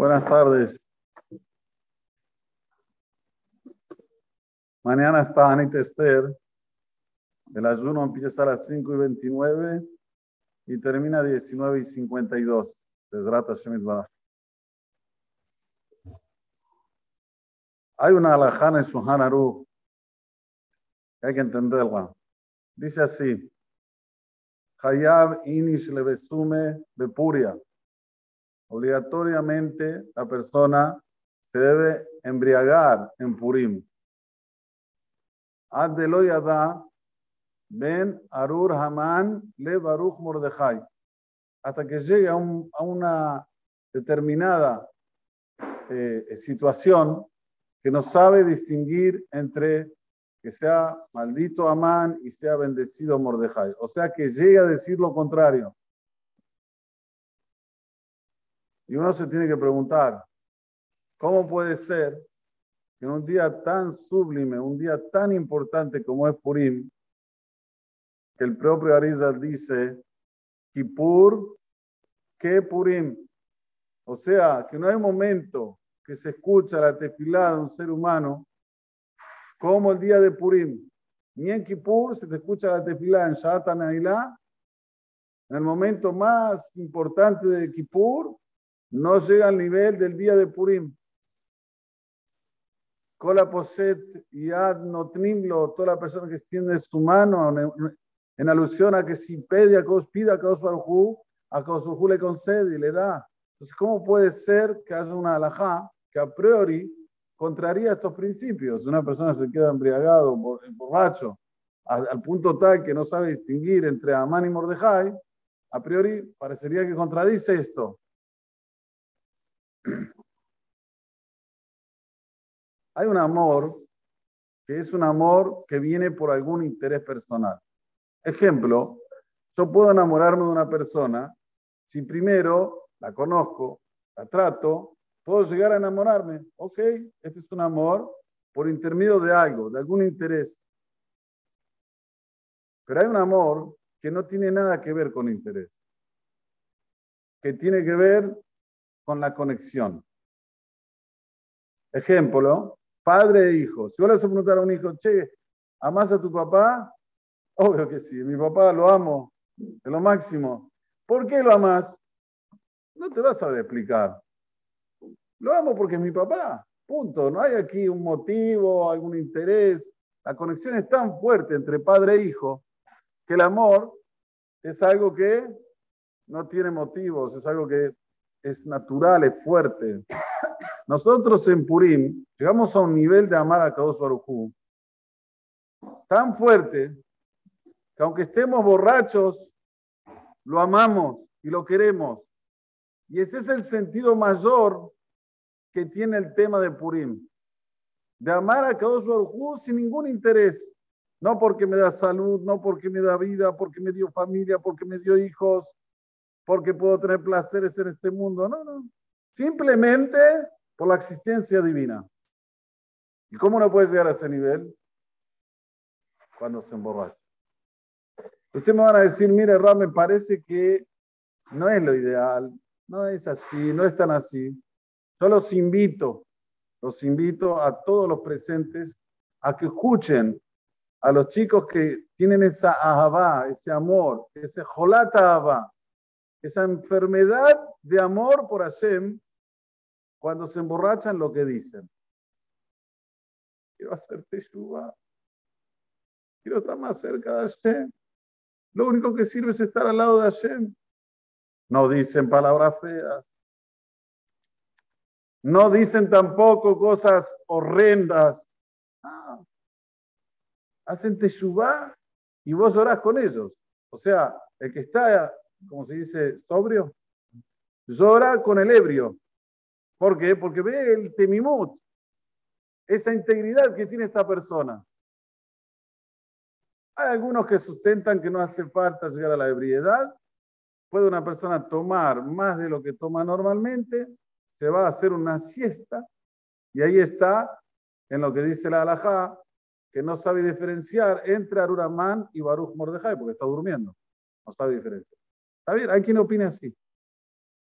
Buenas tardes. Mañana está Anita Esther. El ayuno empieza a las 5 y 29 y termina a 19 y 52. Hay una alajana en Suhan Aruch hay que entenderla. Dice así: Hayab inish levesume bepuria. Obligatoriamente la persona se debe embriagar en Purim. Ad Deloyada ben Arur Haman le Baruch Mordejai. Hasta que llegue a una determinada eh, situación que no sabe distinguir entre que sea maldito Amán y sea bendecido Mordejai. O sea que llegue a decir lo contrario. Y uno se tiene que preguntar, ¿cómo puede ser que un día tan sublime, un día tan importante como es Purim, que el propio Arizal dice, Kippur, que Purim? O sea, que no hay momento que se escucha la tefilá de un ser humano como el día de Purim. Ni en Kippur se te escucha la tefilá en Shatan en el momento más importante de Kippur, no llega al nivel del día de Purim. Kola poset yad notnimlo, toda la persona que extiende su mano en, alusión a que si pide a Kaos, pida a Kaos a Kaos le concede y le da. Entonces, ¿cómo puede ser que haya una alajá que a priori contraría estos principios? Una persona se queda embriagado, borracho, al punto tal que no sabe distinguir entre Amán y Mordejai, a priori parecería que contradice esto. Hay un amor que es un amor que viene por algún interés personal. Ejemplo, yo puedo enamorarme de una persona si primero la conozco, la trato, puedo llegar a enamorarme. Ok, este es un amor por intermedio de algo, de algún interés. Pero hay un amor que no tiene nada que ver con interés, que tiene que ver con la conexión. Ejemplo, padre e hijo. Si vos le preguntar a un hijo, che, ¿amás a tu papá? Obvio que sí, mi papá lo amo, de lo máximo. ¿Por qué lo amás? No te vas a explicar. Lo amo porque es mi papá, punto. No hay aquí un motivo, algún interés. La conexión es tan fuerte entre padre e hijo que el amor es algo que no tiene motivos, es algo que es natural, es fuerte. Nosotros en Purim llegamos a un nivel de amar a Kadosh Baruj tan fuerte que aunque estemos borrachos, lo amamos y lo queremos. Y ese es el sentido mayor que tiene el tema de Purim. De amar a Kadosh Baruj sin ningún interés. No porque me da salud, no porque me da vida, porque me dio familia, porque me dio hijos, porque puedo tener placeres en este mundo. No, no. Simplemente por la existencia divina. ¿Y cómo no puedes llegar a ese nivel? Cuando se emborracha. Ustedes me van a decir, mire, Ram, me parece que no es lo ideal, no es así, no es tan así. Yo los invito, los invito a todos los presentes a que escuchen a los chicos que tienen esa ahabá, ese amor, ese jolata ahabá, esa enfermedad de amor por Hashem, cuando se emborrachan lo que dicen. Quiero hacer teshuva. Quiero estar más cerca de Hashem. Lo único que sirve es estar al lado de Hashem. No dicen palabras feas. No dicen tampoco cosas horrendas. Ah. Hacen teshuva y vos orás con ellos. O sea, el que está como se dice, sobrio, llora con el ebrio. ¿Por qué? Porque ve el temimut, esa integridad que tiene esta persona. Hay algunos que sustentan que no hace falta llegar a la ebriedad. Puede una persona tomar más de lo que toma normalmente, se va a hacer una siesta y ahí está en lo que dice la alajá, que no sabe diferenciar entre Aruramán y Baruch Mordejai porque está durmiendo. No sabe diferenciar. Está bien, hay quien opine así.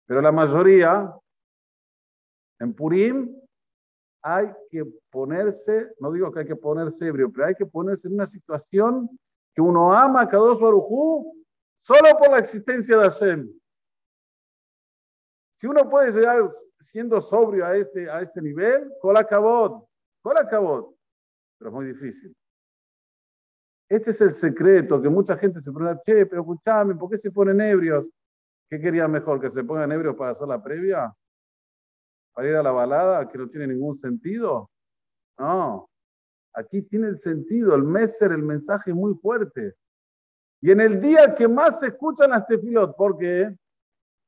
Pero la mayoría En Purim hay que ponerse, no digo que hay que ponerse ebrio, pero hay que ponerse en una situación que uno ama a Kadosh Barujú solo por la existencia de Hashem. Si uno puede llegar siendo sobrio a este, a este nivel, cola cabot, cola cabot, pero es muy difícil. Este es el secreto que mucha gente se pregunta, che, pero escuchame, ¿por qué se ponen ebrios? ¿Qué quería mejor? ¿Que se pongan ebrios para hacer la previa? ¿Para ir a la balada que no tiene ningún sentido? No, aquí tiene el sentido, el meser, el mensaje muy fuerte. Y en el día que más se escuchan las tefilot, ¿por qué?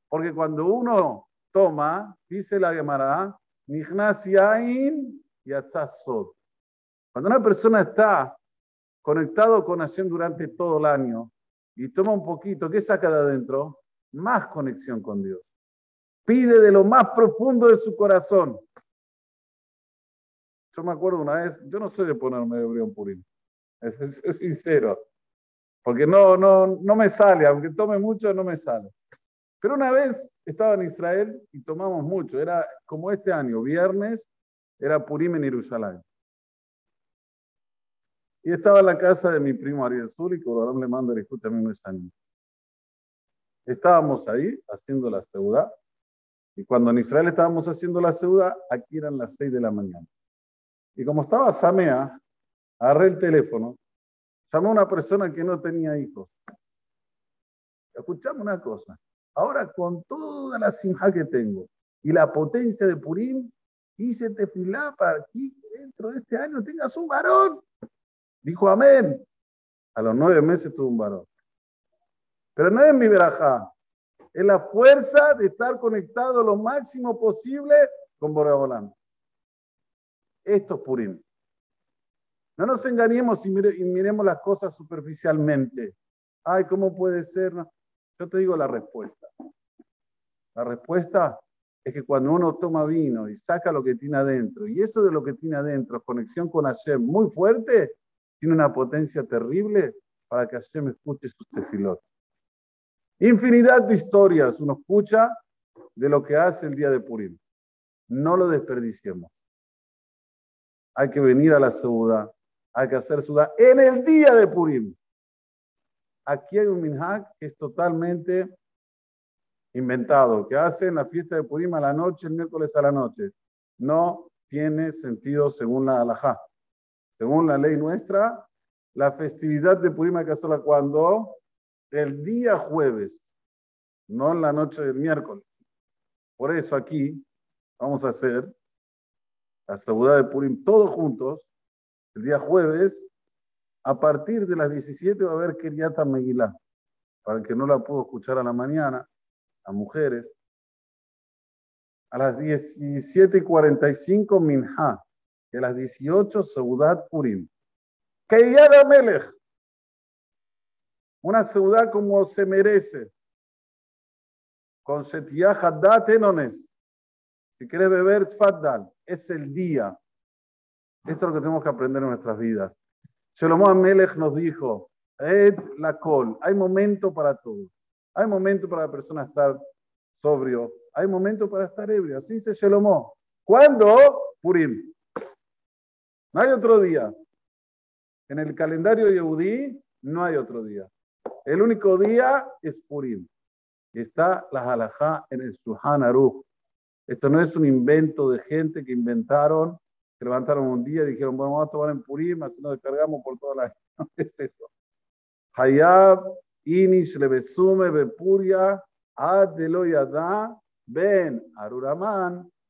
Porque cuando uno toma, dice la Gemara, Yain y Cuando una persona está conectado con Hashem durante todo el año y toma un poquito, ¿qué saca de adentro? Más conexión con Dios. Pide de lo más profundo de su corazón. Yo me acuerdo una vez, yo no sé de ponerme de Purín, es, es, sincero, porque no, no, no me sale, aunque tome mucho, no me sale. Pero una vez estaba en Israel y tomamos mucho, era como este año, viernes, era Purim en Jerusalén. Y estaba en la casa de mi primo Ariel Zul, y ahora le mando el escucha a mí años. Estábamos ahí haciendo la ciudad. Y cuando en Israel estábamos haciendo la ciudad, aquí eran las seis de la mañana. Y como estaba Samea, agarré el teléfono, llamé a una persona que no tenía hijos. Escuchame una cosa. Ahora, con toda la simja que tengo y la potencia de Purim, hice tefilá para que dentro de este año tengas un varón. Dijo amén. A los nueve meses tuvo un varón. Pero no es mi verajá. Es la fuerza de estar conectado lo máximo posible con Boreolán. Esto es Purim. No nos engañemos y, miremos las cosas superficialmente. Ay, ¿cómo puede ser? Yo te digo la respuesta. La respuesta es que cuando uno toma vino y saca lo que tiene adentro, y eso de lo que tiene adentro, conexión con Hashem muy fuerte, tiene una potencia terrible para que Hashem escuche sus tefilot. Infinidad de historias uno escucha de lo que hace el día de Purim. No lo desperdiciemos. Hay que venir a la ciudad, hay que hacer ciudad en el día de Purim. Aquí hay un minhag que es totalmente inventado, que hace en la fiesta de Purim a la noche, el miércoles a la noche. No tiene sentido según la halajá. Según la ley nuestra, la festividad de Purim hay que hacerla cuando? El día jueves, no en la noche del miércoles. Por eso aquí vamos a hacer la seguridad de Purim todos juntos, el día jueves, a partir de las 17 va a haber Kiriata Megilá, para el que no la pudo escuchar a la mañana, a mujeres. A las 17 y 45 Minha, a las 18 Seudat Purim. Keiyada Melech, una ciudad como se merece, con Shetiyah Haddat Enones. Si quieres beber, Tfaddal, es el día. Esto es lo que tenemos que aprender en nuestras vidas. Shlomo Amelech nos dijo, Ed la col, hay momento para todo. Hay momento para la persona estar sobrio, hay momento para estar ebrio. Así dice Shlomo. ¿Cuándo? Purim. No hay otro día. En el calendario Yehudí no hay otro día. El único día es Purim. Está la halajá en el Suhan Aruch. Esto no es un invento de gente que inventaron, que levantaron un día y dijeron, bueno, vamos a tomar en Purim, así nos descargamos por toda la... No es eso. Hayab, Inish, Lebesume, Bepuria, Ad Ben, Aruraman,